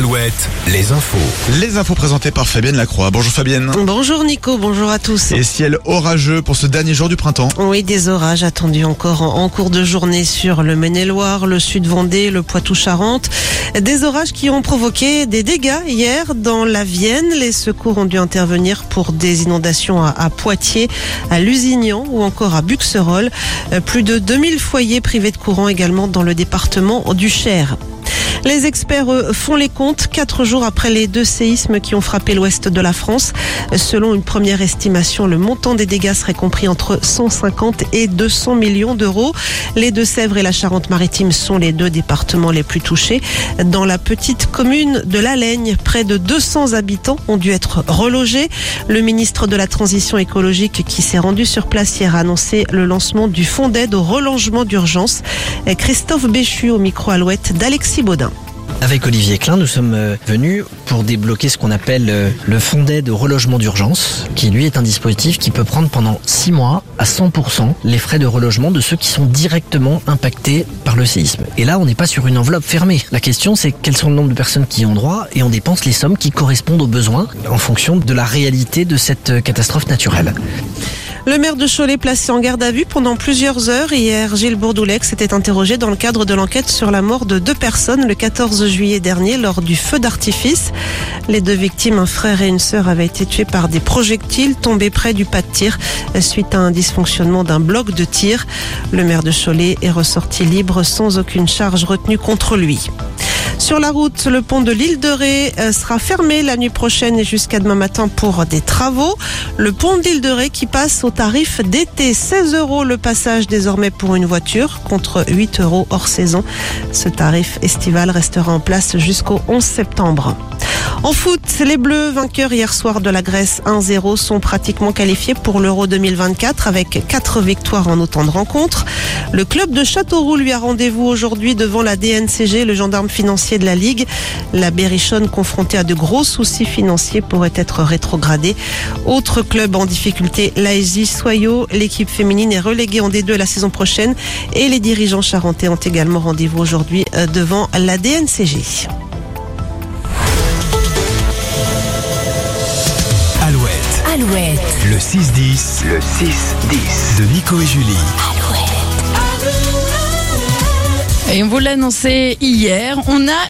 Alouette, les infos. Les infos présentées par Fabienne Lacroix. Bonjour Fabienne. Bonjour Nico, bonjour à tous. Et ciel orageux pour ce dernier jour du printemps. Oui, des orages attendus encore en, en cours de journée sur le Maine-et-Loire, le Sud-Vendée, le Poitou-Charentes. Des orages qui ont provoqué des dégâts hier dans la Vienne. Les secours ont dû intervenir pour des inondations à, à Poitiers, à Lusignan ou encore à Buxerolles. Euh, Plus de 2000 foyers privés de courant également dans le département du Cher. Les experts font les comptes quatre jours après les deux séismes qui ont frappé l'ouest de la France. Selon une première estimation, le montant des dégâts serait compris entre 150 et 200 millions d'euros. Les Deux-Sèvres et la Charente-Maritime sont les deux départements les plus touchés. Dans la petite commune de La Laigne, près de 200 habitants ont dû être relogés. Le ministre de la Transition écologique qui s'est rendu sur place hier a annoncé le lancement du fonds d'aide au relogement d'urgence. Christophe Béchu au micro Alouette d'Alexis Baudin. Avec Olivier Klein, nous sommes euh, venus pour débloquer ce qu'on appelle euh, le fonds d'aide au relogement d'urgence, qui lui est un dispositif qui peut prendre pendant 6 mois à 100% les frais de relogement de ceux qui sont directement impactés par le séisme. Et là, on n'est pas sur une enveloppe fermée. La question, c'est quels sont le nombre de personnes qui ont droit et on dépense les sommes qui correspondent aux besoins en fonction de la réalité de cette euh, catastrophe naturelle. Le maire de Cholet placé en garde à vue pendant plusieurs heures. Hier, Gilles Bourdoulex s'était interrogé dans le cadre de l'enquête sur la mort de deux personnes le 14 juillet dernier lors du feu d'artifice. Les deux victimes, un frère et une sœur, avaient été tués par des projectiles tombés près du pas de tir suite à un dysfonctionnement d'un bloc de tir. Le maire de Cholet est ressorti libre sans aucune charge retenue contre lui. Sur la route, le pont de l'île de Ré euh, sera fermé la nuit prochaine et jusqu'à demain matin pour des travaux. Le pont de l'île de Ré qui passe au tarif d'été 16 euros le passage désormais pour une voiture contre 8 euros hors saison. Ce tarif estival restera en place jusqu'au 11 septembre. En foot, les Bleus, vainqueurs hier soir de la Grèce 1-0, sont pratiquement qualifiés pour l'Euro 2024 avec quatre victoires en autant de rencontres. Le club de Châteauroux lui a rendez-vous aujourd'hui devant la DNCG, le gendarme financier de la Ligue. La Berrichonne, confrontée à de gros soucis financiers, pourrait être rétrogradée. Autre club en difficulté, l'ASJ Soyaux. L'équipe féminine est reléguée en D2 la saison prochaine et les dirigeants charentais ont également rendez-vous aujourd'hui euh, devant la DNCG. Alouette, Alouette, le 6-10, le 6-10 de Nico et Julie. Alouette. Et on vous l'a annoncé hier, on a